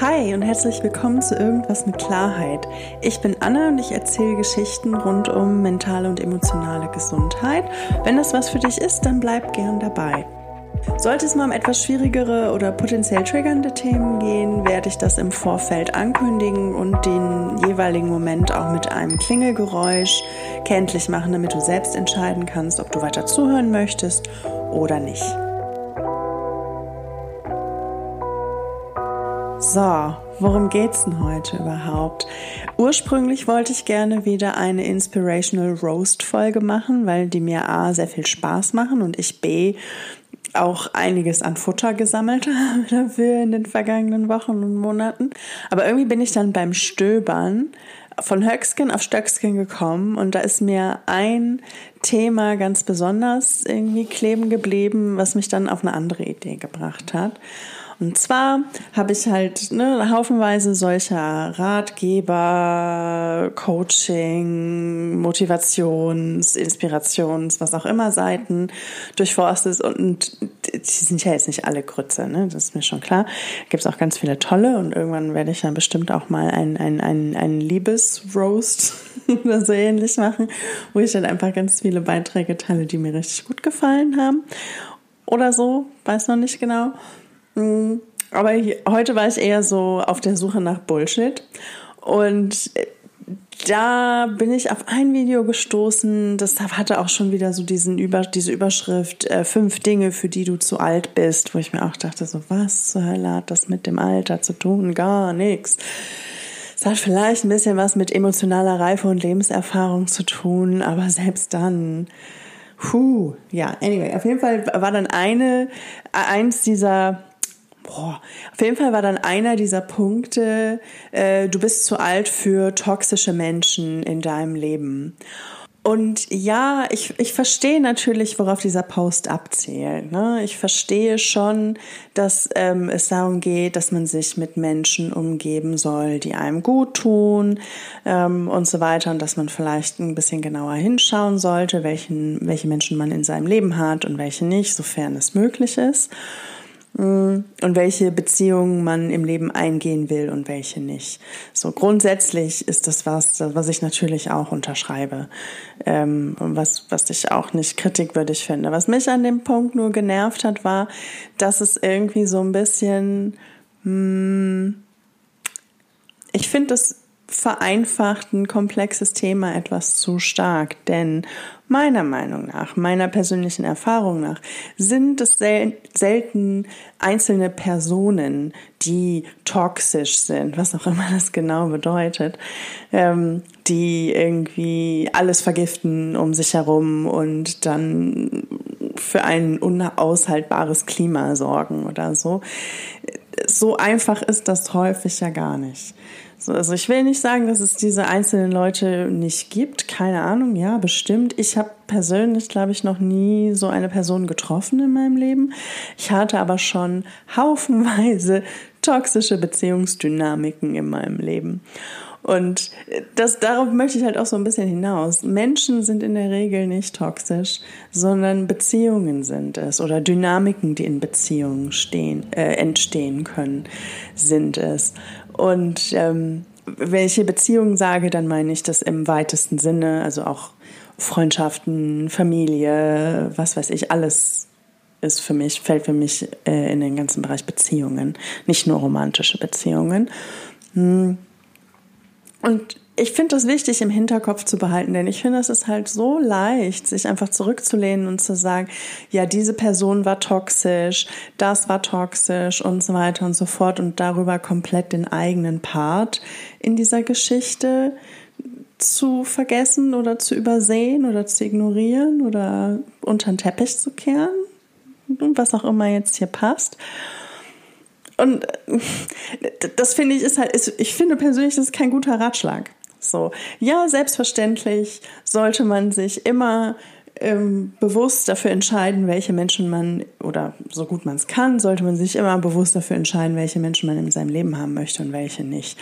Hi und herzlich willkommen zu Irgendwas mit Klarheit. Ich bin Anna und ich erzähle Geschichten rund um mentale und emotionale Gesundheit. Wenn das was für dich ist, dann bleib gern dabei. Sollte es mal um etwas schwierigere oder potenziell triggernde Themen gehen, werde ich das im Vorfeld ankündigen und den jeweiligen Moment auch mit einem Klingelgeräusch kenntlich machen, damit du selbst entscheiden kannst, ob du weiter zuhören möchtest oder nicht. So, worum geht's denn heute überhaupt? Ursprünglich wollte ich gerne wieder eine Inspirational Roast Folge machen, weil die mir A sehr viel Spaß machen und ich B auch einiges an Futter gesammelt habe dafür in den vergangenen Wochen und Monaten. Aber irgendwie bin ich dann beim Stöbern von Höcksken auf Stöcksken gekommen und da ist mir ein Thema ganz besonders irgendwie kleben geblieben, was mich dann auf eine andere Idee gebracht hat. Und zwar habe ich halt ne, haufenweise solcher Ratgeber, Coaching, Motivations, Inspirations, was auch immer Seiten durchforstet und, die sind ja jetzt nicht alle Grütze, ne? das ist mir schon klar. Gibt es auch ganz viele tolle und irgendwann werde ich dann bestimmt auch mal ein, ein, ein, ein Liebesroast oder so ähnlich machen, wo ich dann einfach ganz viele Beiträge teile, die mir richtig gut gefallen haben oder so, weiß noch nicht genau. Mm, aber heute war ich eher so auf der Suche nach Bullshit. Und äh, da bin ich auf ein Video gestoßen, das hatte auch schon wieder so diesen Über, diese Überschrift, äh, fünf Dinge, für die du zu alt bist, wo ich mir auch dachte, so was zur Hölle hat das mit dem Alter zu tun? Gar nichts. Es hat vielleicht ein bisschen was mit emotionaler Reife und Lebenserfahrung zu tun, aber selbst dann, puh, ja, anyway, auf jeden Fall war dann eine, eins dieser Boah, auf jeden Fall war dann einer dieser Punkte, äh, du bist zu alt für toxische Menschen in deinem Leben. Und ja, ich, ich verstehe natürlich, worauf dieser Post abzielt. Ne? Ich verstehe schon, dass ähm, es darum geht, dass man sich mit Menschen umgeben soll, die einem gut tun ähm, und so weiter. Und dass man vielleicht ein bisschen genauer hinschauen sollte, welchen, welche Menschen man in seinem Leben hat und welche nicht, sofern es möglich ist. Mm, und welche Beziehungen man im Leben eingehen will und welche nicht. So grundsätzlich ist das was, was ich natürlich auch unterschreibe ähm, was, was ich auch nicht kritikwürdig finde. Was mich an dem Punkt nur genervt hat, war, dass es irgendwie so ein bisschen, mh, mm, ich finde das vereinfacht ein komplexes Thema etwas zu stark, denn meiner Meinung nach, meiner persönlichen Erfahrung nach, sind es sel selten einzelne Personen, die toxisch sind, was auch immer das genau bedeutet, ähm, die irgendwie alles vergiften um sich herum und dann für ein unaushaltbares Klima sorgen oder so. So einfach ist das häufig ja gar nicht. So, also ich will nicht sagen, dass es diese einzelnen Leute nicht gibt. Keine Ahnung, ja, bestimmt. Ich habe persönlich, glaube ich, noch nie so eine Person getroffen in meinem Leben. Ich hatte aber schon haufenweise toxische Beziehungsdynamiken in meinem Leben. Und das, darauf möchte ich halt auch so ein bisschen hinaus. Menschen sind in der Regel nicht toxisch, sondern Beziehungen sind es oder Dynamiken, die in Beziehungen stehen, äh, entstehen können, sind es. Und ähm, hier Beziehungen sage, dann meine ich das im weitesten Sinne, also auch Freundschaften, Familie, was weiß ich, alles ist für mich, fällt für mich äh, in den ganzen Bereich Beziehungen, nicht nur romantische Beziehungen. Hm. Und ich finde das wichtig im Hinterkopf zu behalten, denn ich finde, es ist halt so leicht, sich einfach zurückzulehnen und zu sagen, ja, diese Person war toxisch, das war toxisch und so weiter und so fort und darüber komplett den eigenen Part in dieser Geschichte zu vergessen oder zu übersehen oder zu ignorieren oder unter den Teppich zu kehren, was auch immer jetzt hier passt. Und das finde ich ist halt, ich finde persönlich, das ist kein guter Ratschlag. So, ja, selbstverständlich sollte man sich immer ähm, bewusst dafür entscheiden, welche Menschen man, oder so gut man es kann, sollte man sich immer bewusst dafür entscheiden, welche Menschen man in seinem Leben haben möchte und welche nicht.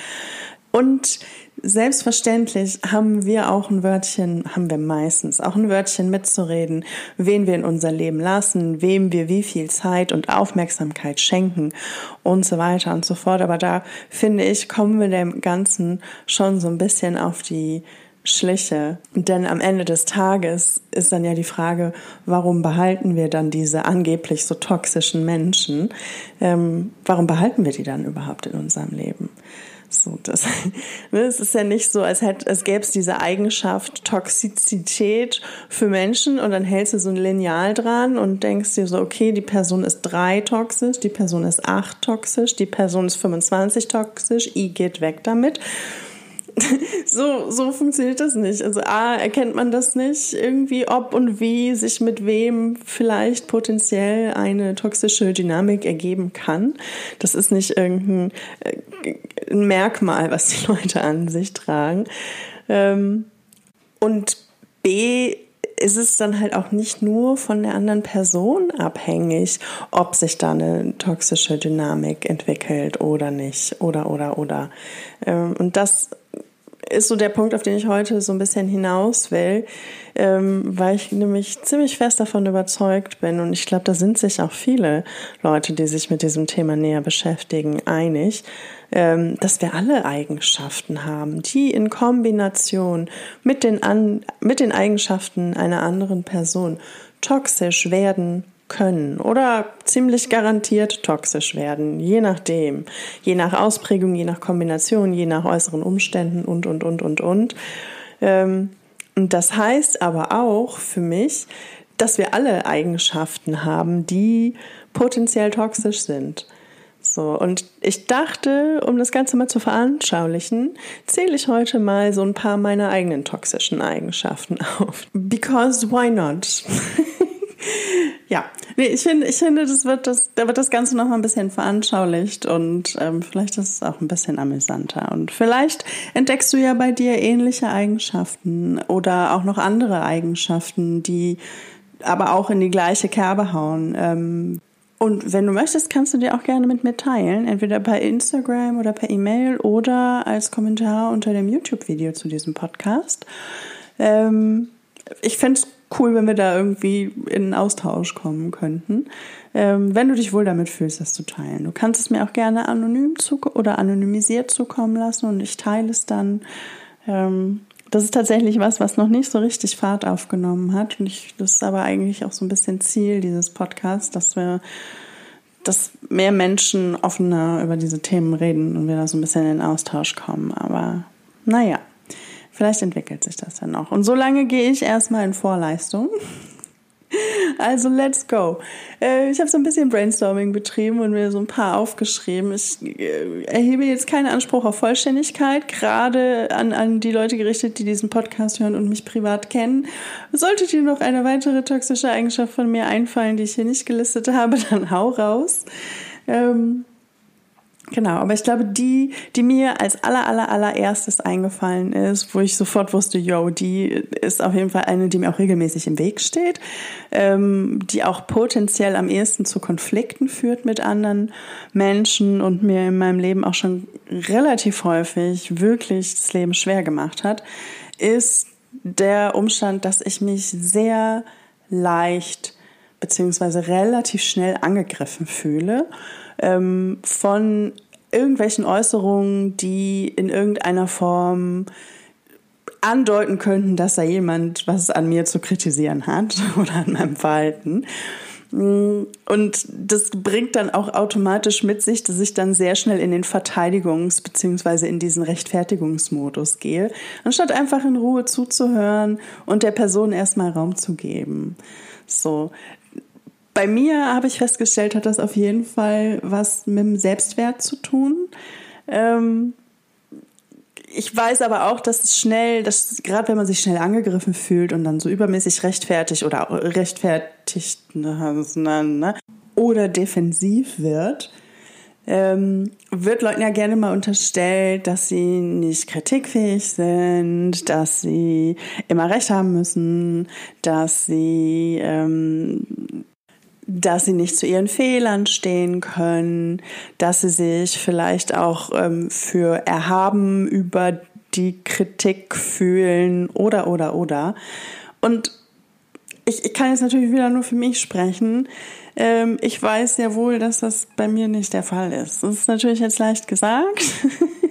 Und Selbstverständlich haben wir auch ein Wörtchen, haben wir meistens auch ein Wörtchen mitzureden, wen wir in unser Leben lassen, wem wir wie viel Zeit und Aufmerksamkeit schenken und so weiter und so fort. Aber da finde ich, kommen wir dem Ganzen schon so ein bisschen auf die Schliche. Denn am Ende des Tages ist dann ja die Frage, warum behalten wir dann diese angeblich so toxischen Menschen? Ähm, warum behalten wir die dann überhaupt in unserem Leben? So, das, ne, es ist ja nicht so, als hätte, es gäbe es diese Eigenschaft Toxizität für Menschen und dann hältst du so ein Lineal dran und denkst dir so, okay, die Person ist drei toxisch, die Person ist acht toxisch, die Person ist 25 toxisch, I geht weg damit. so, so funktioniert das nicht. Also A, erkennt man das nicht irgendwie, ob und wie sich mit wem vielleicht potenziell eine toxische Dynamik ergeben kann. Das ist nicht irgendein äh, Merkmal, was die Leute an sich tragen. Ähm, und B, ist es dann halt auch nicht nur von der anderen Person abhängig, ob sich da eine toxische Dynamik entwickelt oder nicht, oder, oder, oder. Ähm, und das ist so der Punkt, auf den ich heute so ein bisschen hinaus will, ähm, weil ich nämlich ziemlich fest davon überzeugt bin. Und ich glaube, da sind sich auch viele Leute, die sich mit diesem Thema näher beschäftigen, einig, dass wir alle Eigenschaften haben, die in Kombination mit den, an, mit den Eigenschaften einer anderen Person toxisch werden können oder ziemlich garantiert toxisch werden, je nachdem, je nach Ausprägung, je nach Kombination, je nach äußeren Umständen und, und, und, und, und. Ähm, und das heißt aber auch für mich, dass wir alle Eigenschaften haben, die potenziell toxisch sind. So, und ich dachte, um das Ganze mal zu veranschaulichen, zähle ich heute mal so ein paar meiner eigenen toxischen Eigenschaften auf. Because why not? ja, nee, ich finde, ich finde, das wird das, da wird das Ganze noch mal ein bisschen veranschaulicht und ähm, vielleicht ist es auch ein bisschen amüsanter. Und vielleicht entdeckst du ja bei dir ähnliche Eigenschaften oder auch noch andere Eigenschaften, die aber auch in die gleiche Kerbe hauen. Ähm, und wenn du möchtest, kannst du dir auch gerne mit mir teilen, entweder per Instagram oder per E-Mail oder als Kommentar unter dem YouTube-Video zu diesem Podcast. Ähm, ich fände es cool, wenn wir da irgendwie in einen Austausch kommen könnten. Ähm, wenn du dich wohl damit fühlst, das zu teilen. Du kannst es mir auch gerne anonym zu oder anonymisiert zukommen lassen und ich teile es dann. Ähm, das ist tatsächlich was, was noch nicht so richtig Fahrt aufgenommen hat. Und ich, das ist aber eigentlich auch so ein bisschen Ziel dieses Podcasts, dass wir, dass mehr Menschen offener über diese Themen reden und wir da so ein bisschen in Austausch kommen. Aber naja. Vielleicht entwickelt sich das dann noch. Und so lange gehe ich erstmal in Vorleistung. Also let's go. Äh, ich habe so ein bisschen Brainstorming betrieben und mir so ein paar aufgeschrieben. Ich äh, erhebe jetzt keinen Anspruch auf Vollständigkeit, gerade an, an die Leute gerichtet, die diesen Podcast hören und mich privat kennen. Sollte dir noch eine weitere toxische Eigenschaft von mir einfallen, die ich hier nicht gelistet habe, dann hau raus. Ähm, Genau, aber ich glaube, die, die mir als aller, aller, allererstes eingefallen ist, wo ich sofort wusste, yo, die ist auf jeden Fall eine, die mir auch regelmäßig im Weg steht, ähm, die auch potenziell am ehesten zu Konflikten führt mit anderen Menschen und mir in meinem Leben auch schon relativ häufig wirklich das Leben schwer gemacht hat, ist der Umstand, dass ich mich sehr leicht beziehungsweise relativ schnell angegriffen fühle ähm, von irgendwelchen Äußerungen, die in irgendeiner Form andeuten könnten, dass da jemand was an mir zu kritisieren hat oder an meinem Verhalten. Und das bringt dann auch automatisch mit sich, dass ich dann sehr schnell in den Verteidigungs- bzw. in diesen Rechtfertigungsmodus gehe, anstatt einfach in Ruhe zuzuhören und der Person erstmal Raum zu geben. So, bei mir habe ich festgestellt, hat das auf jeden Fall was mit dem Selbstwert zu tun. Ähm, ich weiß aber auch, dass es schnell, dass gerade wenn man sich schnell angegriffen fühlt und dann so übermäßig rechtfertigt oder rechtfertigt ne, ne, oder defensiv wird, ähm, wird Leuten ja gerne mal unterstellt, dass sie nicht kritikfähig sind, dass sie immer recht haben müssen, dass sie ähm, dass sie nicht zu ihren Fehlern stehen können, dass sie sich vielleicht auch ähm, für erhaben über die Kritik fühlen oder, oder, oder. Und ich, ich kann jetzt natürlich wieder nur für mich sprechen. Ähm, ich weiß ja wohl, dass das bei mir nicht der Fall ist. Das ist natürlich jetzt leicht gesagt.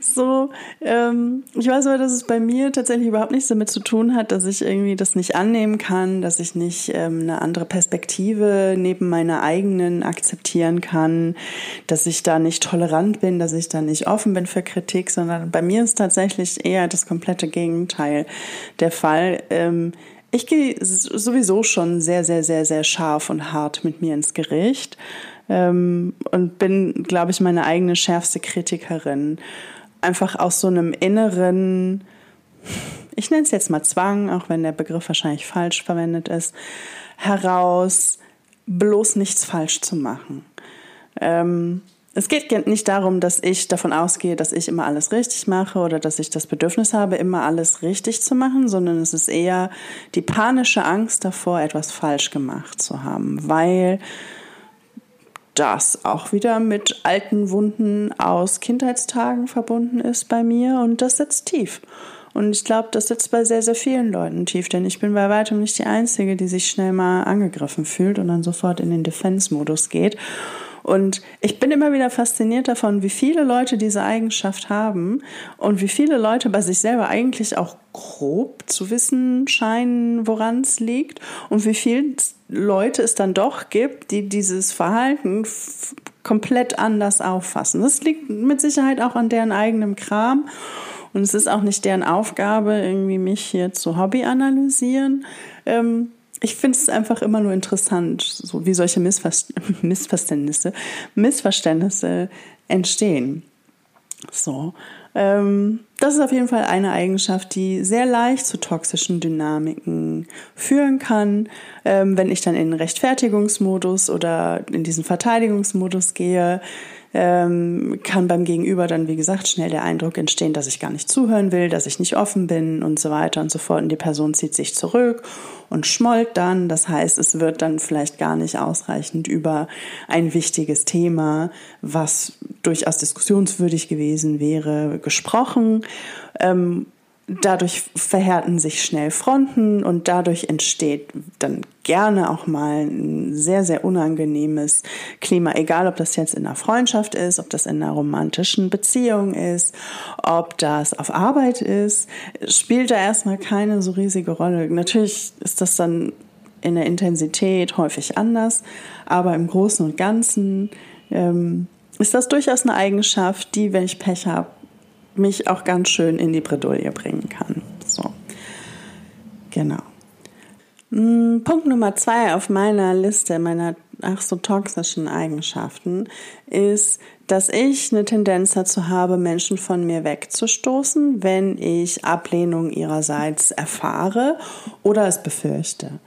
so, ähm, ich weiß aber, dass es bei mir tatsächlich überhaupt nichts damit zu tun hat, dass ich irgendwie das nicht annehmen kann, dass ich nicht ähm, eine andere Perspektive neben meiner eigenen akzeptieren kann, dass ich da nicht tolerant bin, dass ich da nicht offen bin für Kritik, sondern bei mir ist tatsächlich eher das komplette Gegenteil der Fall. Ähm, ich gehe sowieso schon sehr, sehr, sehr, sehr scharf und hart mit mir ins Gericht ähm, und bin, glaube ich, meine eigene schärfste Kritikerin. Einfach aus so einem inneren, ich nenne es jetzt mal Zwang, auch wenn der Begriff wahrscheinlich falsch verwendet ist, heraus, bloß nichts falsch zu machen. Ähm, es geht nicht darum, dass ich davon ausgehe, dass ich immer alles richtig mache oder dass ich das Bedürfnis habe, immer alles richtig zu machen, sondern es ist eher die panische Angst davor, etwas falsch gemacht zu haben, weil das auch wieder mit alten Wunden aus Kindheitstagen verbunden ist bei mir und das sitzt tief. Und ich glaube, das sitzt bei sehr, sehr vielen Leuten tief, denn ich bin bei weitem nicht die Einzige, die sich schnell mal angegriffen fühlt und dann sofort in den Defense-Modus geht. Und ich bin immer wieder fasziniert davon, wie viele Leute diese Eigenschaft haben und wie viele Leute bei sich selber eigentlich auch grob zu wissen scheinen, woran es liegt und wie viele Leute es dann doch gibt, die dieses Verhalten komplett anders auffassen. Das liegt mit Sicherheit auch an deren eigenem Kram. Und es ist auch nicht deren Aufgabe, irgendwie mich hier zu Hobby analysieren. Ähm, ich finde es einfach immer nur interessant, so wie solche Missver Missverständnisse, Missverständnisse entstehen. So. Ähm, das ist auf jeden Fall eine Eigenschaft, die sehr leicht zu toxischen Dynamiken führen kann. Ähm, wenn ich dann in Rechtfertigungsmodus oder in diesen Verteidigungsmodus gehe, ähm, kann beim Gegenüber dann, wie gesagt, schnell der Eindruck entstehen, dass ich gar nicht zuhören will, dass ich nicht offen bin und so weiter und so fort. Und die Person zieht sich zurück und schmollt dann. Das heißt, es wird dann vielleicht gar nicht ausreichend über ein wichtiges Thema, was durchaus diskussionswürdig gewesen wäre, gesprochen. Ähm, dadurch verhärten sich schnell Fronten und dadurch entsteht dann gerne auch mal ein sehr, sehr unangenehmes Klima, egal ob das jetzt in einer Freundschaft ist, ob das in einer romantischen Beziehung ist, ob das auf Arbeit ist, spielt da erstmal keine so riesige Rolle. Natürlich ist das dann in der Intensität häufig anders, aber im Großen und Ganzen ähm, ist das durchaus eine Eigenschaft, die, wenn ich Pech habe, mich auch ganz schön in die Bredouille bringen kann. So, genau. Hm, Punkt Nummer zwei auf meiner Liste meiner ach so toxischen Eigenschaften ist, dass ich eine Tendenz dazu habe, Menschen von mir wegzustoßen, wenn ich Ablehnung ihrerseits erfahre oder es befürchte.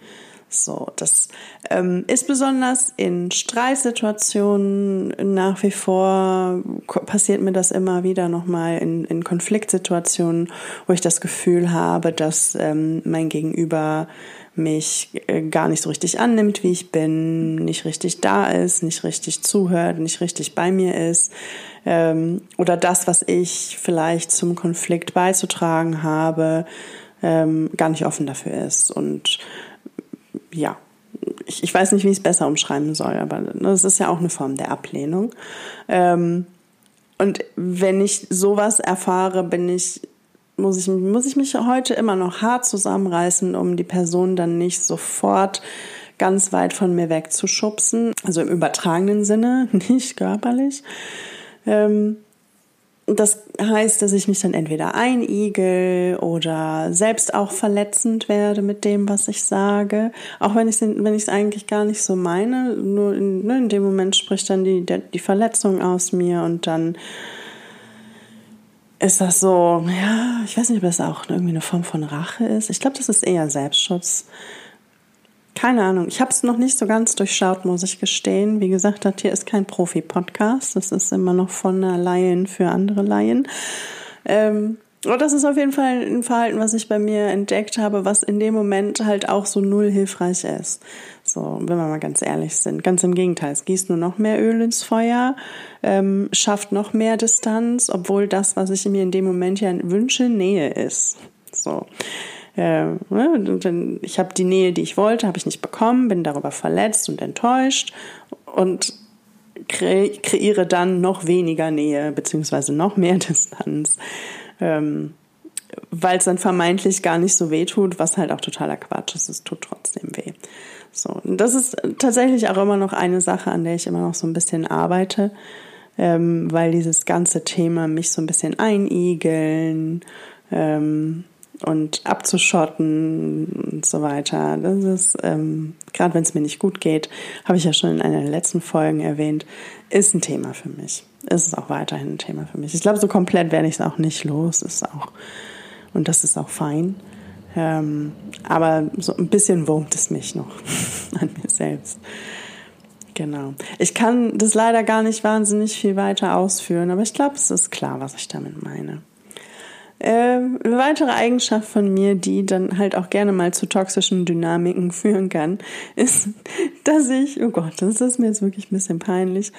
So, das ähm, ist besonders in Streitsituationen nach wie vor passiert mir das immer wieder nochmal in, in Konfliktsituationen, wo ich das Gefühl habe, dass ähm, mein Gegenüber mich äh, gar nicht so richtig annimmt, wie ich bin, nicht richtig da ist, nicht richtig zuhört, nicht richtig bei mir ist. Ähm, oder das, was ich vielleicht zum Konflikt beizutragen habe, ähm, gar nicht offen dafür ist. Und ja, ich, ich weiß nicht, wie ich es besser umschreiben soll, aber das ist ja auch eine Form der Ablehnung. Ähm, und wenn ich sowas erfahre, bin ich, muss ich, muss ich mich heute immer noch hart zusammenreißen, um die Person dann nicht sofort ganz weit von mir wegzuschubsen. Also im übertragenen Sinne, nicht körperlich. Ähm, das heißt, dass ich mich dann entweder einigel oder selbst auch verletzend werde mit dem, was ich sage. Auch wenn ich es wenn eigentlich gar nicht so meine. Nur in, ne, in dem Moment spricht dann die, der, die Verletzung aus mir und dann ist das so, ja, ich weiß nicht, ob das auch irgendwie eine Form von Rache ist. Ich glaube, das ist eher Selbstschutz. Keine Ahnung. Ich habe es noch nicht so ganz durchschaut, muss ich gestehen. Wie gesagt, das hier ist kein Profi-Podcast. Das ist immer noch von einer Laien für andere Laien. Ähm, aber das ist auf jeden Fall ein Verhalten, was ich bei mir entdeckt habe, was in dem Moment halt auch so null hilfreich ist. So, wenn wir mal ganz ehrlich sind. Ganz im Gegenteil, es gießt nur noch mehr Öl ins Feuer, ähm, schafft noch mehr Distanz, obwohl das, was ich mir in dem Moment ja wünsche, Nähe ist. So. Äh, ne, ich habe die Nähe, die ich wollte, habe ich nicht bekommen, bin darüber verletzt und enttäuscht und kre kreiere dann noch weniger Nähe beziehungsweise noch mehr Distanz, ähm, weil es dann vermeintlich gar nicht so weh tut, was halt auch totaler Quatsch ist. Es tut trotzdem weh. So, und das ist tatsächlich auch immer noch eine Sache, an der ich immer noch so ein bisschen arbeite, ähm, weil dieses ganze Thema mich so ein bisschen einigeln ähm, und abzuschotten und so weiter. Das ist, ähm, gerade wenn es mir nicht gut geht, habe ich ja schon in einer der letzten Folgen erwähnt, ist ein Thema für mich. Ist es auch weiterhin ein Thema für mich. Ich glaube, so komplett werde ich es auch nicht los. Ist auch, und das ist auch fein. Ähm, aber so ein bisschen wurmt es mich noch an mir selbst. Genau. Ich kann das leider gar nicht wahnsinnig viel weiter ausführen, aber ich glaube, es ist klar, was ich damit meine. Ähm, eine weitere Eigenschaft von mir, die dann halt auch gerne mal zu toxischen Dynamiken führen kann, ist, dass ich, oh Gott, das ist mir jetzt wirklich ein bisschen peinlich,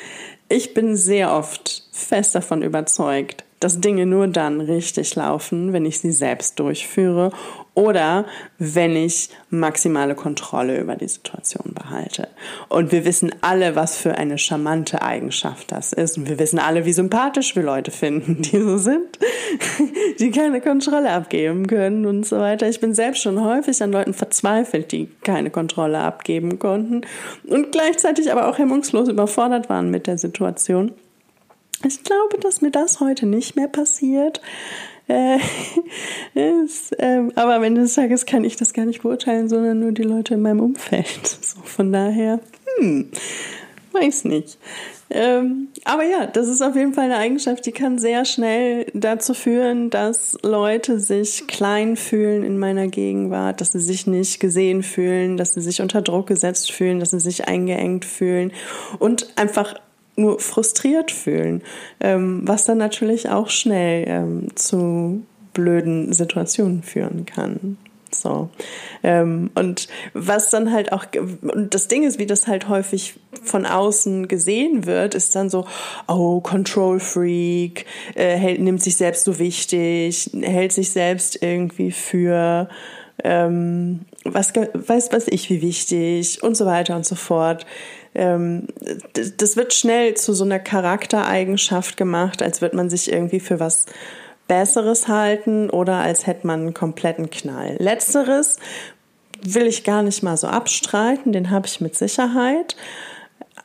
ich bin sehr oft fest davon überzeugt, dass Dinge nur dann richtig laufen, wenn ich sie selbst durchführe oder wenn ich maximale Kontrolle über die Situation behalte. Und wir wissen alle, was für eine charmante Eigenschaft das ist. Und wir wissen alle, wie sympathisch wir Leute finden, die so sind, die keine Kontrolle abgeben können und so weiter. Ich bin selbst schon häufig an Leuten verzweifelt, die keine Kontrolle abgeben konnten und gleichzeitig aber auch hemmungslos überfordert waren mit der Situation. Ich glaube, dass mir das heute nicht mehr passiert. Äh, ist, ähm, aber am Ende des Tages kann ich das gar nicht beurteilen, sondern nur die Leute in meinem Umfeld. So, von daher, hm, weiß nicht. Ähm, aber ja, das ist auf jeden Fall eine Eigenschaft, die kann sehr schnell dazu führen, dass Leute sich klein fühlen in meiner Gegenwart, dass sie sich nicht gesehen fühlen, dass sie sich unter Druck gesetzt fühlen, dass sie sich eingeengt fühlen und einfach nur frustriert fühlen, ähm, was dann natürlich auch schnell ähm, zu blöden Situationen führen kann. So. Ähm, und was dann halt auch, und das Ding ist, wie das halt häufig von außen gesehen wird, ist dann so, oh, Control Freak, äh, hält, nimmt sich selbst so wichtig, hält sich selbst irgendwie für, ähm, was weiß was ich wie wichtig und so weiter und so fort ähm, das wird schnell zu so einer Charaktereigenschaft gemacht, als würde man sich irgendwie für was Besseres halten oder als hätte man einen kompletten Knall. Letzteres will ich gar nicht mal so abstreiten, den habe ich mit Sicherheit.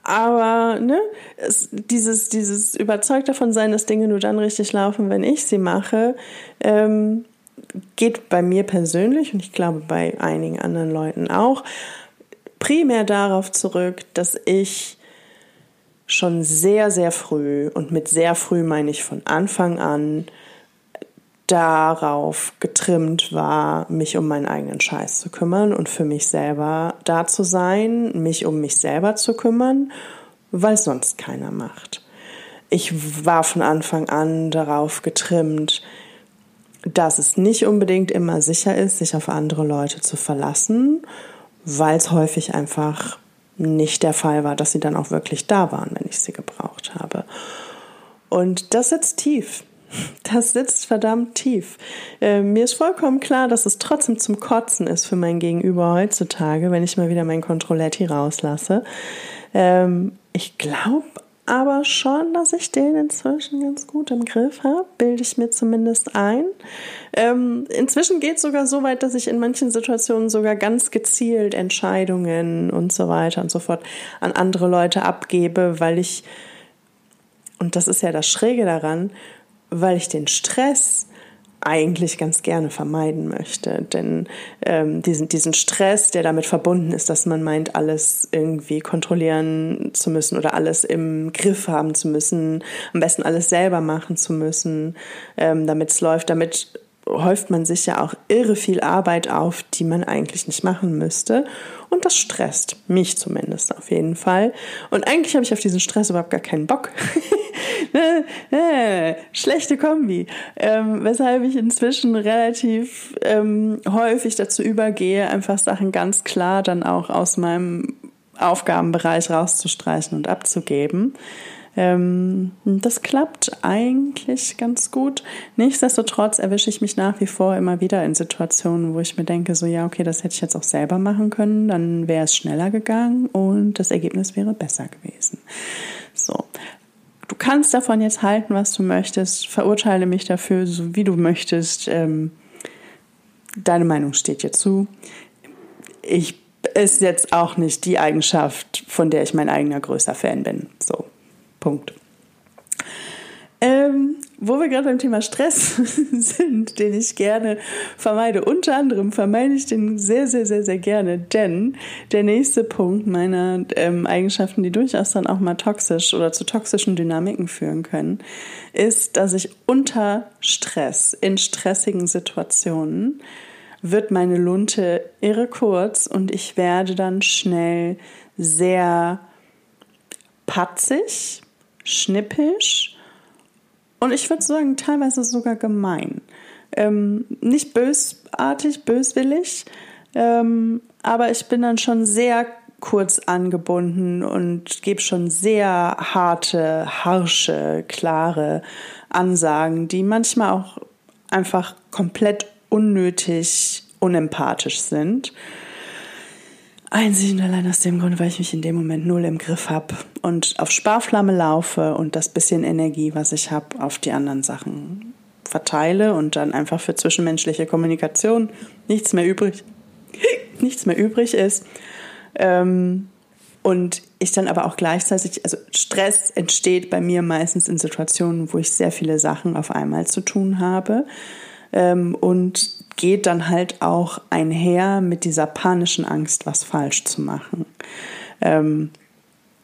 Aber ne, es, dieses, dieses überzeugt davon sein, dass Dinge nur dann richtig laufen, wenn ich sie mache, ähm, geht bei mir persönlich und ich glaube bei einigen anderen Leuten auch primär darauf zurück, dass ich schon sehr, sehr früh, und mit sehr früh meine ich von Anfang an, darauf getrimmt war, mich um meinen eigenen Scheiß zu kümmern und für mich selber da zu sein, mich um mich selber zu kümmern, weil sonst keiner macht. Ich war von Anfang an darauf getrimmt, dass es nicht unbedingt immer sicher ist, sich auf andere Leute zu verlassen weil es häufig einfach nicht der Fall war, dass sie dann auch wirklich da waren, wenn ich sie gebraucht habe. Und das sitzt tief. Das sitzt verdammt tief. Äh, mir ist vollkommen klar, dass es trotzdem zum Kotzen ist für mein Gegenüber heutzutage, wenn ich mal wieder mein Controletti rauslasse. Ähm, ich glaube aber schon, dass ich den inzwischen ganz gut im Griff habe, bilde ich mir zumindest ein. Ähm, inzwischen geht es sogar so weit, dass ich in manchen Situationen sogar ganz gezielt Entscheidungen und so weiter und so fort an andere Leute abgebe, weil ich, und das ist ja das Schräge daran, weil ich den Stress eigentlich ganz gerne vermeiden möchte. Denn ähm, diesen, diesen Stress, der damit verbunden ist, dass man meint, alles irgendwie kontrollieren zu müssen oder alles im Griff haben zu müssen, am besten alles selber machen zu müssen, ähm, damit es läuft, damit häuft man sich ja auch irre viel Arbeit auf, die man eigentlich nicht machen müsste. Und das stresst mich zumindest auf jeden Fall. Und eigentlich habe ich auf diesen Stress überhaupt gar keinen Bock. Ne, ne, schlechte Kombi. Ähm, weshalb ich inzwischen relativ ähm, häufig dazu übergehe, einfach Sachen ganz klar dann auch aus meinem Aufgabenbereich rauszustreichen und abzugeben. Ähm, das klappt eigentlich ganz gut. Nichtsdestotrotz erwische ich mich nach wie vor immer wieder in Situationen, wo ich mir denke, so ja, okay, das hätte ich jetzt auch selber machen können, dann wäre es schneller gegangen und das Ergebnis wäre besser gewesen. So. Du kannst davon jetzt halten, was du möchtest, verurteile mich dafür, so wie du möchtest. Ähm, deine Meinung steht dir zu. Ich ist jetzt auch nicht die Eigenschaft, von der ich mein eigener größter Fan bin. So, Punkt. Ähm, wo wir gerade beim Thema Stress sind, den ich gerne vermeide, unter anderem vermeide ich den sehr, sehr, sehr, sehr gerne, denn der nächste Punkt meiner ähm, Eigenschaften, die durchaus dann auch mal toxisch oder zu toxischen Dynamiken führen können, ist, dass ich unter Stress, in stressigen Situationen, wird meine Lunte irre kurz und ich werde dann schnell sehr patzig, schnippisch und ich würde sagen, teilweise sogar gemein. Ähm, nicht bösartig, böswillig, ähm, aber ich bin dann schon sehr kurz angebunden und gebe schon sehr harte, harsche, klare Ansagen, die manchmal auch einfach komplett unnötig unempathisch sind. Einzig und allein aus dem Grund, weil ich mich in dem Moment null im Griff habe und auf Sparflamme laufe und das bisschen Energie, was ich habe, auf die anderen Sachen verteile und dann einfach für zwischenmenschliche Kommunikation nichts mehr übrig, nichts mehr übrig ist. Ähm, und ich dann aber auch gleichzeitig, also Stress entsteht bei mir meistens in Situationen, wo ich sehr viele Sachen auf einmal zu tun habe. Ähm, und geht dann halt auch einher mit dieser panischen Angst, was falsch zu machen, ähm,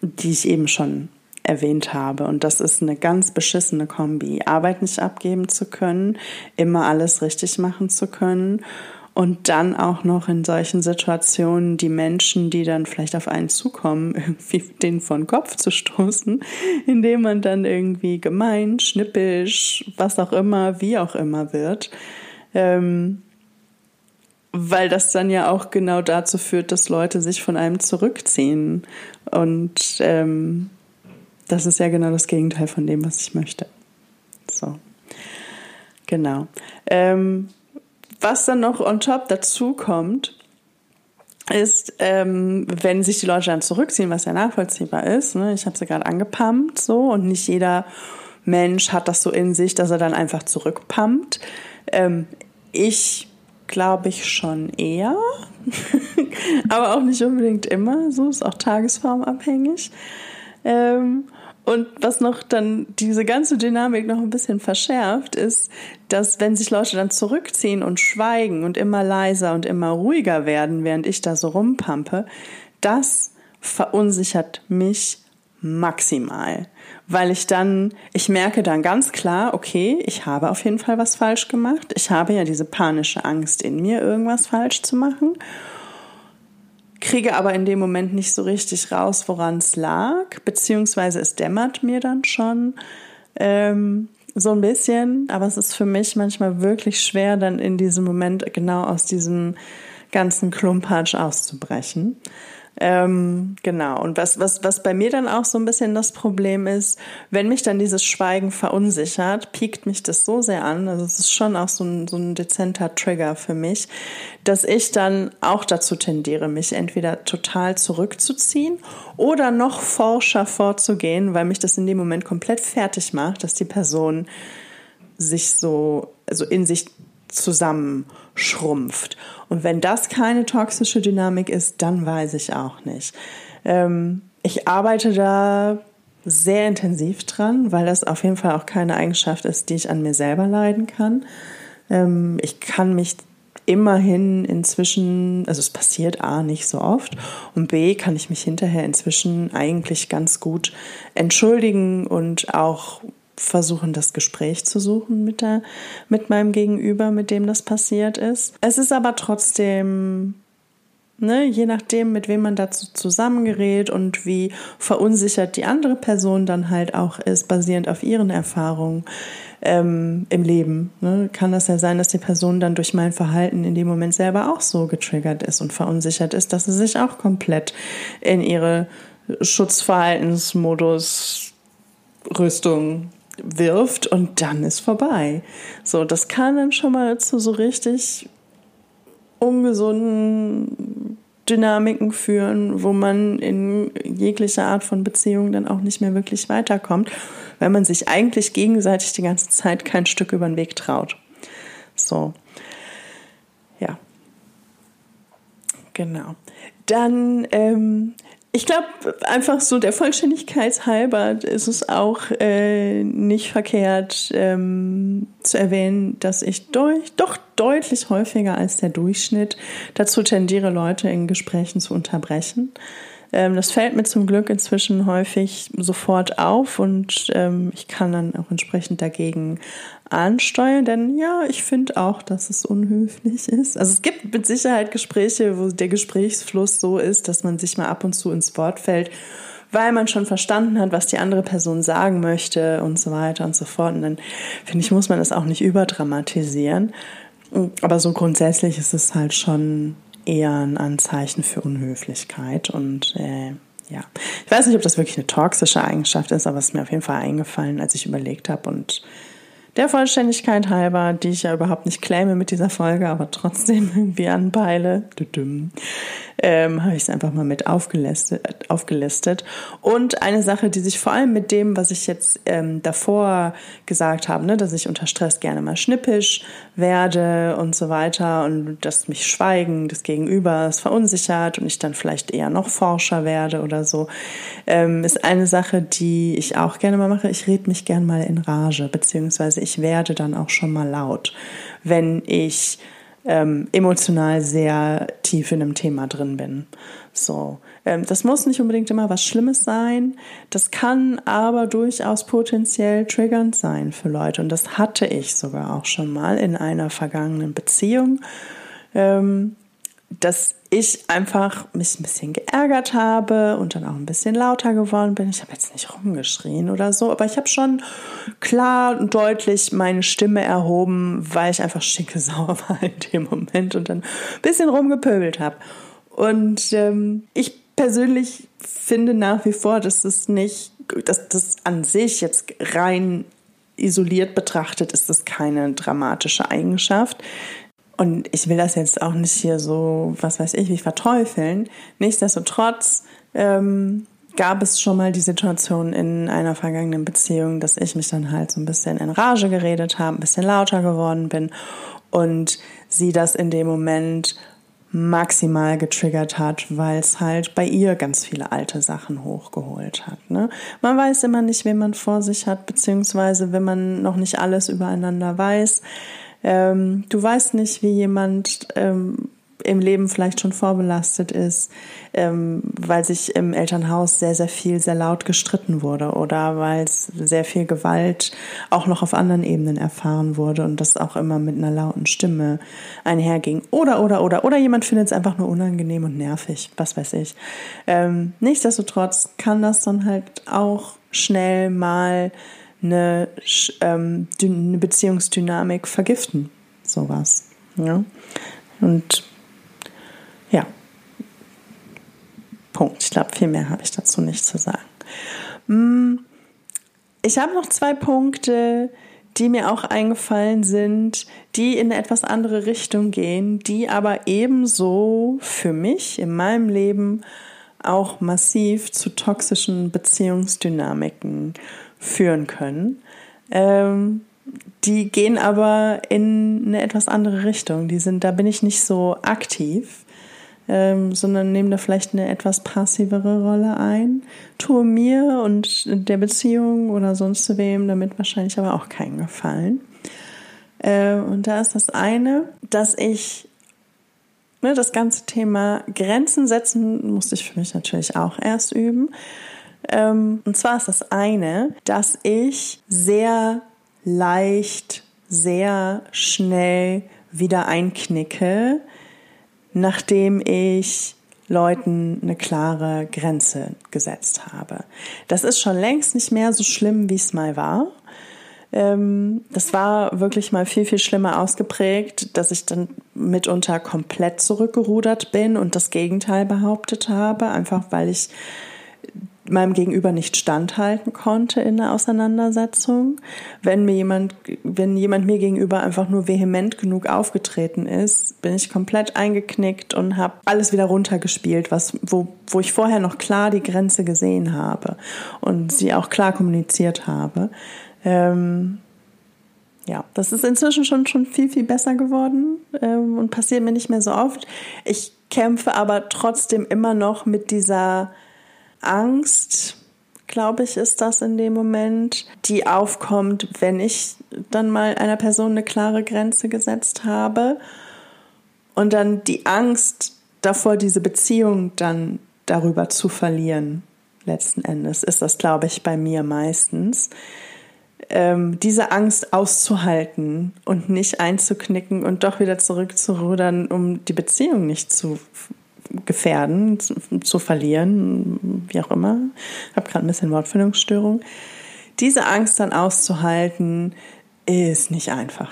die ich eben schon erwähnt habe. Und das ist eine ganz beschissene Kombi. Arbeit nicht abgeben zu können, immer alles richtig machen zu können und dann auch noch in solchen Situationen die Menschen, die dann vielleicht auf einen zukommen, irgendwie den von Kopf zu stoßen, indem man dann irgendwie gemein, schnippisch, was auch immer, wie auch immer wird. Ähm, weil das dann ja auch genau dazu führt, dass Leute sich von einem zurückziehen. Und ähm, das ist ja genau das Gegenteil von dem, was ich möchte. So. Genau. Ähm, was dann noch on top dazu kommt, ist, ähm, wenn sich die Leute dann zurückziehen, was ja nachvollziehbar ist. Ne? Ich habe sie gerade angepumpt so und nicht jeder Mensch hat das so in sich, dass er dann einfach zurückpumpt. Ähm, ich glaube ich schon eher, aber auch nicht unbedingt immer. So ist auch tagesformabhängig. Ähm, und was noch dann diese ganze Dynamik noch ein bisschen verschärft, ist, dass wenn sich Leute dann zurückziehen und schweigen und immer leiser und immer ruhiger werden, während ich da so rumpampe, das verunsichert mich maximal weil ich dann, ich merke dann ganz klar, okay, ich habe auf jeden Fall was falsch gemacht. Ich habe ja diese panische Angst in mir, irgendwas falsch zu machen. Kriege aber in dem Moment nicht so richtig raus, woran es lag, beziehungsweise es dämmert mir dann schon ähm, so ein bisschen, aber es ist für mich manchmal wirklich schwer, dann in diesem Moment genau aus diesem ganzen Klumpatsch auszubrechen. Ähm, genau. Und was, was, was bei mir dann auch so ein bisschen das Problem ist, wenn mich dann dieses Schweigen verunsichert, piekt mich das so sehr an, also es ist schon auch so ein, so ein dezenter Trigger für mich, dass ich dann auch dazu tendiere, mich entweder total zurückzuziehen oder noch forscher vorzugehen, weil mich das in dem Moment komplett fertig macht, dass die Person sich so, also in sich zusammenschrumpft. Und wenn das keine toxische Dynamik ist, dann weiß ich auch nicht. Ähm, ich arbeite da sehr intensiv dran, weil das auf jeden Fall auch keine Eigenschaft ist, die ich an mir selber leiden kann. Ähm, ich kann mich immerhin inzwischen, also es passiert A nicht so oft und B kann ich mich hinterher inzwischen eigentlich ganz gut entschuldigen und auch versuchen, das Gespräch zu suchen mit, der, mit meinem Gegenüber, mit dem das passiert ist. Es ist aber trotzdem Ne, je nachdem, mit wem man dazu zusammengerät und wie verunsichert die andere Person dann halt auch ist, basierend auf ihren Erfahrungen ähm, im Leben, ne, kann das ja sein, dass die Person dann durch mein Verhalten in dem Moment selber auch so getriggert ist und verunsichert ist, dass sie sich auch komplett in ihre Schutzverhaltensmodus Rüstung wirft und dann ist vorbei. So, das kann dann schon mal zu so richtig ungesunden Dynamiken führen, wo man in jeglicher Art von Beziehung dann auch nicht mehr wirklich weiterkommt, weil man sich eigentlich gegenseitig die ganze Zeit kein Stück über den Weg traut. So. Ja. Genau. Dann ähm, ich glaube, einfach so der Vollständigkeit halber ist es auch äh, nicht verkehrt ähm, zu erwähnen, dass ich durch, doch deutlich häufiger als der Durchschnitt dazu tendiere, Leute in Gesprächen zu unterbrechen. Ähm, das fällt mir zum Glück inzwischen häufig sofort auf und ähm, ich kann dann auch entsprechend dagegen ansteuern, denn ja, ich finde auch, dass es unhöflich ist. Also es gibt mit Sicherheit Gespräche, wo der Gesprächsfluss so ist, dass man sich mal ab und zu ins Wort fällt, weil man schon verstanden hat, was die andere Person sagen möchte und so weiter und so fort. Und dann finde ich, muss man das auch nicht überdramatisieren. Aber so grundsätzlich ist es halt schon eher ein Anzeichen für Unhöflichkeit und äh, ja, ich weiß nicht, ob das wirklich eine toxische Eigenschaft ist, aber es ist mir auf jeden Fall eingefallen, als ich überlegt habe und der Vollständigkeit halber, die ich ja überhaupt nicht claime mit dieser Folge, aber trotzdem irgendwie anpeile, ähm, habe ich es einfach mal mit aufgelistet, aufgelistet. Und eine Sache, die sich vor allem mit dem, was ich jetzt ähm, davor gesagt habe, ne, dass ich unter Stress gerne mal schnippisch werde und so weiter und dass mich Schweigen des Gegenübers verunsichert und ich dann vielleicht eher noch forscher werde oder so, ähm, ist eine Sache, die ich auch gerne mal mache. Ich rede mich gerne mal in Rage, beziehungsweise ich werde dann auch schon mal laut, wenn ich ähm, emotional sehr tief in einem Thema drin bin. So, ähm, das muss nicht unbedingt immer was Schlimmes sein. Das kann aber durchaus potenziell triggernd sein für Leute. Und das hatte ich sogar auch schon mal in einer vergangenen Beziehung. Ähm, dass ich einfach mich ein bisschen geärgert habe und dann auch ein bisschen lauter geworden bin. Ich habe jetzt nicht rumgeschrien oder so, aber ich habe schon klar und deutlich meine Stimme erhoben, weil ich einfach schicke sauer war in dem Moment und dann ein bisschen rumgepöbelt habe. Und ähm, ich persönlich finde nach wie vor, dass es nicht, dass das an sich jetzt rein isoliert betrachtet ist das keine dramatische Eigenschaft. Und ich will das jetzt auch nicht hier so, was weiß ich, wie verteufeln. Nichtsdestotrotz ähm, gab es schon mal die Situation in einer vergangenen Beziehung, dass ich mich dann halt so ein bisschen in Rage geredet habe, ein bisschen lauter geworden bin und sie das in dem Moment maximal getriggert hat, weil es halt bei ihr ganz viele alte Sachen hochgeholt hat. Ne? Man weiß immer nicht, wen man vor sich hat, beziehungsweise wenn man noch nicht alles übereinander weiß, ähm, du weißt nicht, wie jemand ähm, im Leben vielleicht schon vorbelastet ist, ähm, weil sich im Elternhaus sehr, sehr viel, sehr laut gestritten wurde oder weil es sehr viel Gewalt auch noch auf anderen Ebenen erfahren wurde und das auch immer mit einer lauten Stimme einherging. Oder, oder, oder, oder jemand findet es einfach nur unangenehm und nervig, was weiß ich. Ähm, nichtsdestotrotz kann das dann halt auch schnell mal eine, ähm, eine Beziehungsdynamik vergiften. Sowas. Ja? Und ja. Punkt. Ich glaube, viel mehr habe ich dazu nicht zu sagen. Hm, ich habe noch zwei Punkte, die mir auch eingefallen sind, die in eine etwas andere Richtung gehen, die aber ebenso für mich in meinem Leben auch massiv zu toxischen Beziehungsdynamiken führen können. Ähm, die gehen aber in eine etwas andere Richtung. Die sind, da bin ich nicht so aktiv, ähm, sondern nehme da vielleicht eine etwas passivere Rolle ein, tue mir und der Beziehung oder sonst wem damit wahrscheinlich aber auch keinen Gefallen. Äh, und da ist das eine, dass ich ne, das ganze Thema Grenzen setzen musste ich für mich natürlich auch erst üben und zwar ist das eine, dass ich sehr leicht, sehr schnell wieder einknicke, nachdem ich Leuten eine klare Grenze gesetzt habe. Das ist schon längst nicht mehr so schlimm, wie es mal war. Ähm, das war wirklich mal viel, viel schlimmer ausgeprägt, dass ich dann mitunter komplett zurückgerudert bin und das Gegenteil behauptet habe, einfach weil ich meinem Gegenüber nicht standhalten konnte in der Auseinandersetzung. Wenn mir jemand, wenn jemand mir gegenüber einfach nur vehement genug aufgetreten ist, bin ich komplett eingeknickt und habe alles wieder runtergespielt, was, wo, wo ich vorher noch klar die Grenze gesehen habe und sie auch klar kommuniziert habe. Ähm, ja, das ist inzwischen schon, schon viel, viel besser geworden ähm, und passiert mir nicht mehr so oft. Ich kämpfe aber trotzdem immer noch mit dieser Angst, glaube ich, ist das in dem Moment, die aufkommt, wenn ich dann mal einer Person eine klare Grenze gesetzt habe. Und dann die Angst davor, diese Beziehung dann darüber zu verlieren. Letzten Endes ist das, glaube ich, bei mir meistens. Ähm, diese Angst auszuhalten und nicht einzuknicken und doch wieder zurückzurudern, um die Beziehung nicht zu gefährden, zu, zu verlieren, wie auch immer. Ich habe gerade ein bisschen Wortfindungsstörung. Diese Angst dann auszuhalten, ist nicht einfach.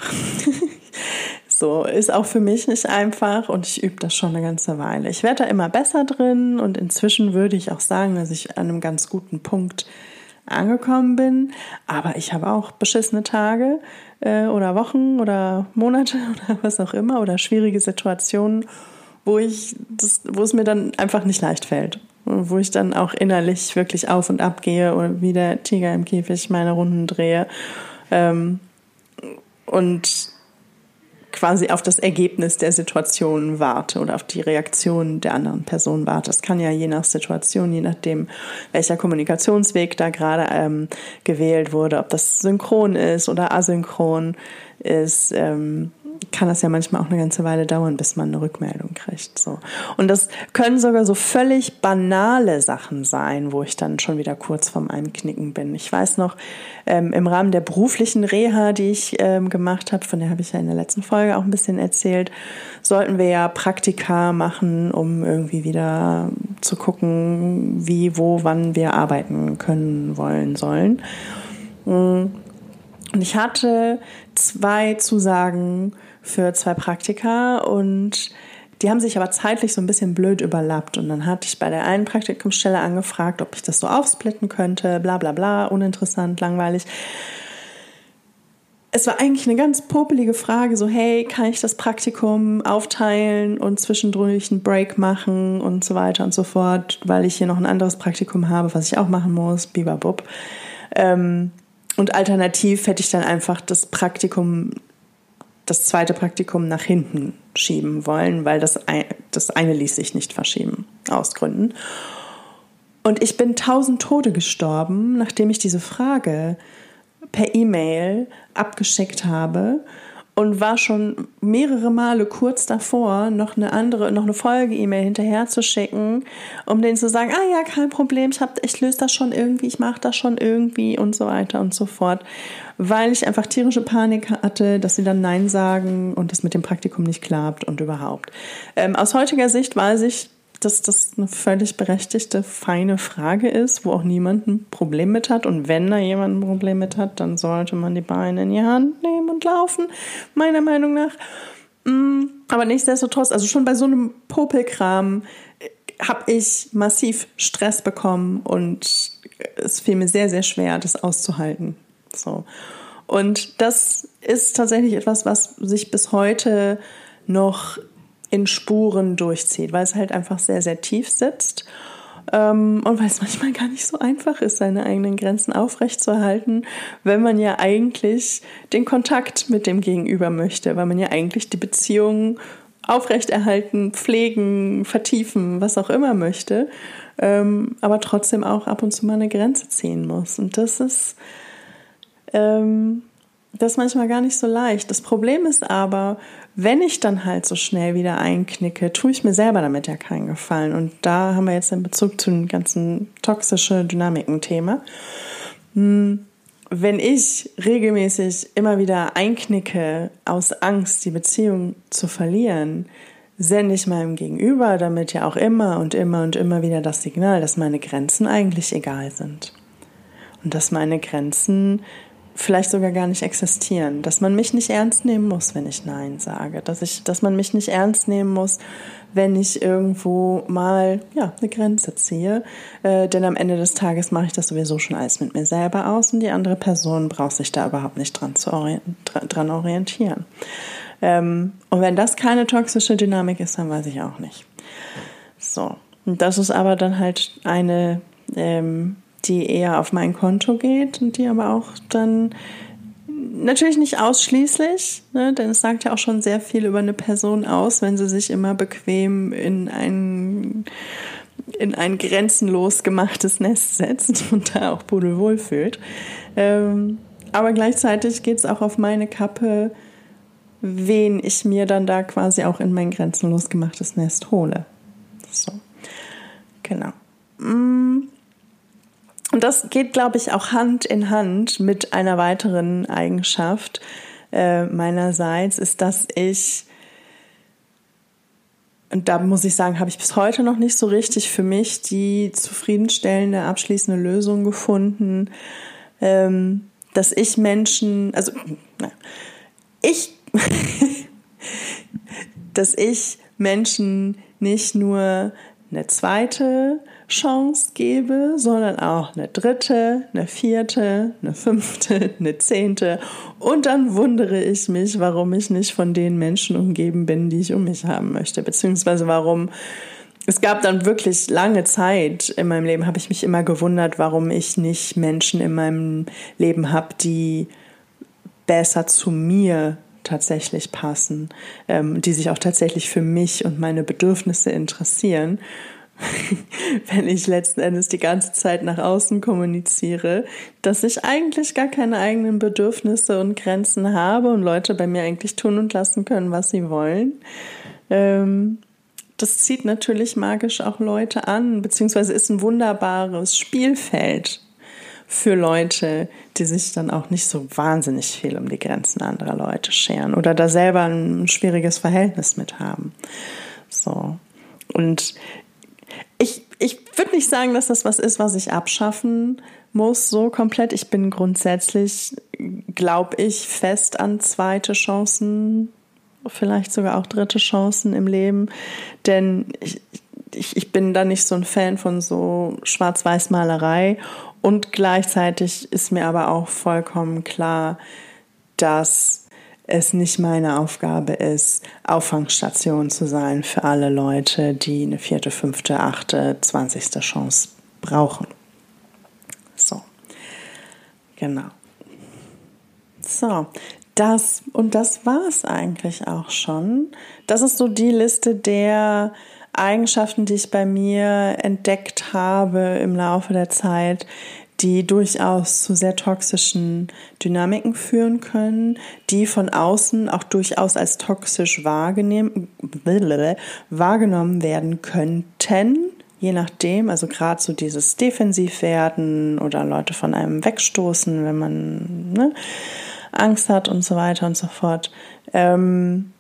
so, ist auch für mich nicht einfach und ich übe das schon eine ganze Weile. Ich werde da immer besser drin und inzwischen würde ich auch sagen, dass ich an einem ganz guten Punkt angekommen bin. Aber ich habe auch beschissene Tage äh, oder Wochen oder Monate oder was auch immer oder schwierige Situationen wo ich das, wo es mir dann einfach nicht leicht fällt. Wo ich dann auch innerlich wirklich auf und ab gehe und wie der Tiger im Käfig meine Runden drehe. Ähm, und quasi auf das Ergebnis der Situation warte oder auf die Reaktion der anderen Person warte. Das kann ja je nach Situation, je nachdem, welcher Kommunikationsweg da gerade ähm, gewählt wurde, ob das synchron ist oder asynchron ist, ähm, kann das ja manchmal auch eine ganze Weile dauern, bis man eine Rückmeldung kriegt. So. Und das können sogar so völlig banale Sachen sein, wo ich dann schon wieder kurz vorm Einknicken bin. Ich weiß noch, ähm, im Rahmen der beruflichen Reha, die ich ähm, gemacht habe, von der habe ich ja in der letzten Folge auch ein bisschen erzählt, sollten wir ja Praktika machen, um irgendwie wieder zu gucken, wie, wo, wann wir arbeiten können, wollen, sollen. Und ich hatte zwei Zusagen für zwei Praktika und die haben sich aber zeitlich so ein bisschen blöd überlappt. Und dann hatte ich bei der einen Praktikumsstelle angefragt, ob ich das so aufsplitten könnte, bla bla bla, uninteressant, langweilig. Es war eigentlich eine ganz popelige Frage, so hey, kann ich das Praktikum aufteilen und zwischendurch einen Break machen und so weiter und so fort, weil ich hier noch ein anderes Praktikum habe, was ich auch machen muss, bibabub. Ähm, und alternativ hätte ich dann einfach das Praktikum das zweite Praktikum nach hinten schieben wollen, weil das, das eine ließ sich nicht verschieben, aus Gründen. Und ich bin tausend Tode gestorben, nachdem ich diese Frage per E-Mail abgeschickt habe und war schon mehrere Male kurz davor, noch eine andere, noch eine Folge-E-Mail hinterher zu schicken, um denen zu sagen, ah ja, kein Problem, ich, ich löse das schon irgendwie, ich mache das schon irgendwie und so weiter und so fort, weil ich einfach tierische Panik hatte, dass sie dann Nein sagen und das mit dem Praktikum nicht klappt und überhaupt. Ähm, aus heutiger Sicht weiß ich, dass das eine völlig berechtigte, feine Frage ist, wo auch niemand ein Problem mit hat. Und wenn da jemand ein Problem mit hat, dann sollte man die Beine in die Hand nehmen und laufen, meiner Meinung nach. Mm, aber nichtsdestotrotz, also schon bei so einem Popelkram äh, habe ich massiv Stress bekommen und es fiel mir sehr, sehr schwer, das auszuhalten. So. Und das ist tatsächlich etwas, was sich bis heute noch in Spuren durchzieht, weil es halt einfach sehr, sehr tief sitzt. Ähm, und weil es manchmal gar nicht so einfach ist, seine eigenen Grenzen aufrechtzuerhalten, wenn man ja eigentlich den Kontakt mit dem Gegenüber möchte, weil man ja eigentlich die Beziehung aufrechterhalten, pflegen, vertiefen, was auch immer möchte, ähm, aber trotzdem auch ab und zu mal eine Grenze ziehen muss. Und das ist ähm, das ist manchmal gar nicht so leicht. Das Problem ist aber, wenn ich dann halt so schnell wieder einknicke, tue ich mir selber damit ja keinen Gefallen. Und da haben wir jetzt in Bezug zu dem ganzen toxische Dynamiken-Thema. Hm, wenn ich regelmäßig immer wieder einknicke aus Angst, die Beziehung zu verlieren, sende ich meinem Gegenüber damit ja auch immer und immer und immer wieder das Signal, dass meine Grenzen eigentlich egal sind. Und dass meine Grenzen vielleicht sogar gar nicht existieren, dass man mich nicht ernst nehmen muss, wenn ich Nein sage, dass ich, dass man mich nicht ernst nehmen muss, wenn ich irgendwo mal ja eine Grenze ziehe, äh, denn am Ende des Tages mache ich das sowieso schon alles mit mir selber aus und die andere Person braucht sich da überhaupt nicht dran, zu orient dran orientieren. Ähm, und wenn das keine toxische Dynamik ist, dann weiß ich auch nicht. So, und das ist aber dann halt eine ähm, die eher auf mein Konto geht und die aber auch dann natürlich nicht ausschließlich, ne, denn es sagt ja auch schon sehr viel über eine Person aus, wenn sie sich immer bequem in ein, in ein grenzenlos gemachtes Nest setzt und da auch pudelwohl fühlt. Ähm, aber gleichzeitig geht es auch auf meine Kappe, wen ich mir dann da quasi auch in mein grenzenlos gemachtes Nest hole. So, genau. Mm. Und das geht, glaube ich, auch Hand in Hand mit einer weiteren Eigenschaft äh, meinerseits, ist, dass ich, und da muss ich sagen, habe ich bis heute noch nicht so richtig für mich die zufriedenstellende, abschließende Lösung gefunden, ähm, dass ich Menschen, also na, ich, dass ich Menschen nicht nur eine zweite Chance gebe, sondern auch eine dritte, eine vierte, eine fünfte, eine zehnte. Und dann wundere ich mich, warum ich nicht von den Menschen umgeben bin, die ich um mich haben möchte. Beziehungsweise warum es gab dann wirklich lange Zeit in meinem Leben, habe ich mich immer gewundert, warum ich nicht Menschen in meinem Leben habe, die besser zu mir tatsächlich passen, ähm, die sich auch tatsächlich für mich und meine Bedürfnisse interessieren. wenn ich letzten Endes die ganze Zeit nach außen kommuniziere, dass ich eigentlich gar keine eigenen Bedürfnisse und Grenzen habe und Leute bei mir eigentlich tun und lassen können, was sie wollen. Ähm, das zieht natürlich magisch auch Leute an, beziehungsweise ist ein wunderbares Spielfeld für Leute, die sich dann auch nicht so wahnsinnig viel um die Grenzen anderer Leute scheren oder da selber ein schwieriges Verhältnis mit haben. So. Und ich, ich würde nicht sagen, dass das was ist, was ich abschaffen muss, so komplett. Ich bin grundsätzlich, glaube ich, fest an zweite Chancen, vielleicht sogar auch dritte Chancen im Leben. Denn ich, ich, ich bin da nicht so ein Fan von so Schwarz-Weiß-Malerei. Und gleichzeitig ist mir aber auch vollkommen klar, dass es nicht meine Aufgabe ist, Auffangstation zu sein für alle Leute, die eine vierte, fünfte, achte, zwanzigste Chance brauchen. So, genau. So, das und das war es eigentlich auch schon. Das ist so die Liste der Eigenschaften, die ich bei mir entdeckt habe im Laufe der Zeit, die durchaus zu sehr toxischen Dynamiken führen können, die von außen auch durchaus als toxisch wahrgenommen werden könnten, je nachdem, also gerade so dieses Defensivwerden oder Leute von einem wegstoßen, wenn man ne, Angst hat und so weiter und so fort. Ähm,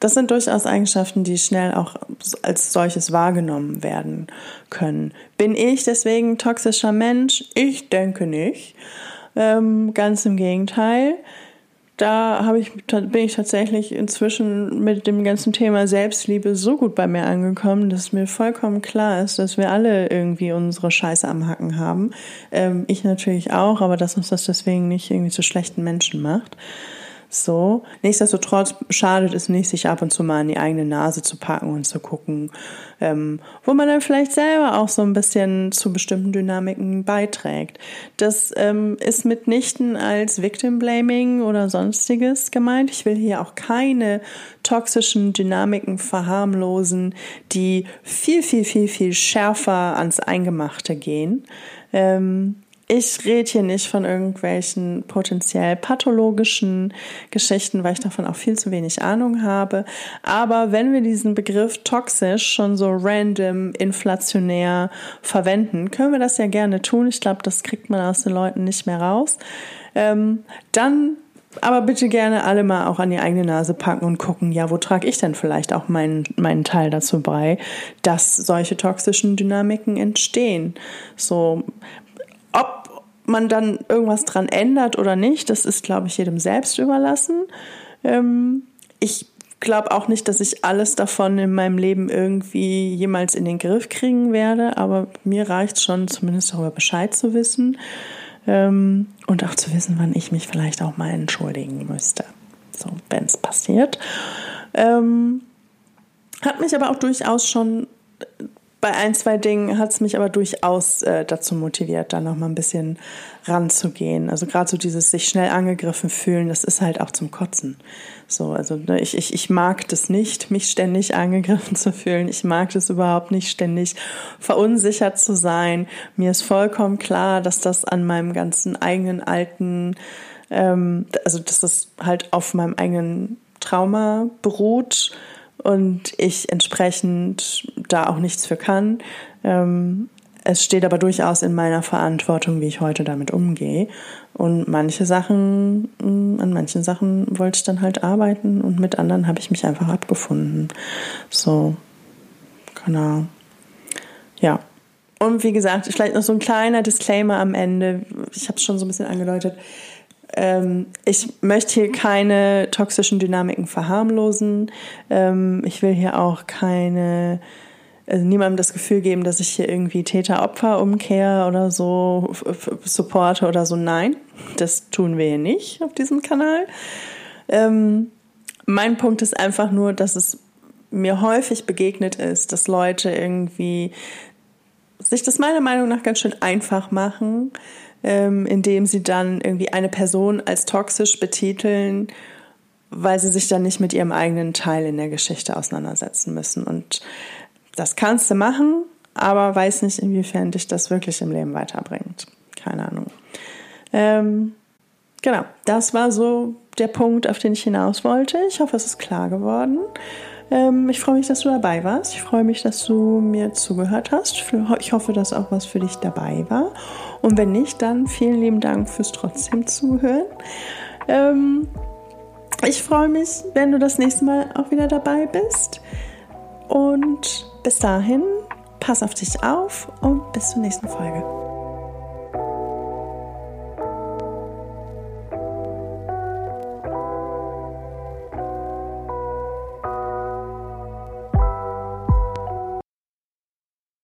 das sind durchaus Eigenschaften, die schnell auch als solches wahrgenommen werden können. Bin ich deswegen toxischer Mensch? Ich denke nicht. Ähm, ganz im Gegenteil. Da ich, bin ich tatsächlich inzwischen mit dem ganzen Thema Selbstliebe so gut bei mir angekommen, dass mir vollkommen klar ist, dass wir alle irgendwie unsere Scheiße am Hacken haben. Ähm, ich natürlich auch, aber dass uns das deswegen nicht irgendwie zu schlechten Menschen macht. So. Nichtsdestotrotz schadet es nicht, sich ab und zu mal in die eigene Nase zu packen und zu gucken, ähm, wo man dann vielleicht selber auch so ein bisschen zu bestimmten Dynamiken beiträgt. Das ähm, ist mitnichten als Victim Blaming oder sonstiges gemeint. Ich will hier auch keine toxischen Dynamiken verharmlosen, die viel, viel, viel, viel schärfer ans Eingemachte gehen. Ähm, ich rede hier nicht von irgendwelchen potenziell pathologischen Geschichten, weil ich davon auch viel zu wenig Ahnung habe. Aber wenn wir diesen Begriff toxisch schon so random, inflationär verwenden, können wir das ja gerne tun. Ich glaube, das kriegt man aus den Leuten nicht mehr raus. Ähm, dann aber bitte gerne alle mal auch an die eigene Nase packen und gucken, ja, wo trage ich denn vielleicht auch meinen, meinen Teil dazu bei, dass solche toxischen Dynamiken entstehen. So, ob man dann irgendwas dran ändert oder nicht, das ist, glaube ich, jedem selbst überlassen. Ähm, ich glaube auch nicht, dass ich alles davon in meinem Leben irgendwie jemals in den Griff kriegen werde, aber mir reicht schon, zumindest darüber Bescheid zu wissen ähm, und auch zu wissen, wann ich mich vielleicht auch mal entschuldigen müsste, so wenn es passiert. Ähm, hat mich aber auch durchaus schon bei ein, zwei Dingen hat es mich aber durchaus äh, dazu motiviert, da noch mal ein bisschen ranzugehen. Also gerade so dieses sich schnell angegriffen fühlen, das ist halt auch zum Kotzen. So, also ne, ich, ich, ich mag das nicht, mich ständig angegriffen zu fühlen. Ich mag das überhaupt nicht, ständig verunsichert zu sein. Mir ist vollkommen klar, dass das an meinem ganzen eigenen alten, ähm, also dass das halt auf meinem eigenen Trauma beruht und ich entsprechend da auch nichts für kann. Ähm, es steht aber durchaus in meiner Verantwortung, wie ich heute damit umgehe. Und manche Sachen, mm, an manchen Sachen wollte ich dann halt arbeiten und mit anderen habe ich mich einfach abgefunden. So, genau. Ja. Und wie gesagt, vielleicht noch so ein kleiner Disclaimer am Ende. Ich habe es schon so ein bisschen angedeutet ähm, ich möchte hier keine toxischen Dynamiken verharmlosen. Ähm, ich will hier auch keine, also niemandem das Gefühl geben, dass ich hier irgendwie Täter-Opfer-Umkehr oder so supporte oder so. Nein, das tun wir hier nicht auf diesem Kanal. Ähm, mein Punkt ist einfach nur, dass es mir häufig begegnet ist, dass Leute irgendwie sich das meiner Meinung nach ganz schön einfach machen ähm, indem sie dann irgendwie eine Person als toxisch betiteln, weil sie sich dann nicht mit ihrem eigenen Teil in der Geschichte auseinandersetzen müssen. Und das kannst du machen, aber weiß nicht, inwiefern dich das wirklich im Leben weiterbringt. Keine Ahnung. Ähm, genau, das war so der Punkt, auf den ich hinaus wollte. Ich hoffe, es ist klar geworden. Ähm, ich freue mich, dass du dabei warst. Ich freue mich, dass du mir zugehört hast. Ich hoffe, dass auch was für dich dabei war. Und wenn nicht, dann vielen lieben Dank fürs trotzdem Zuhören. Ähm, ich freue mich, wenn du das nächste Mal auch wieder dabei bist. Und bis dahin, pass auf dich auf und bis zur nächsten Folge.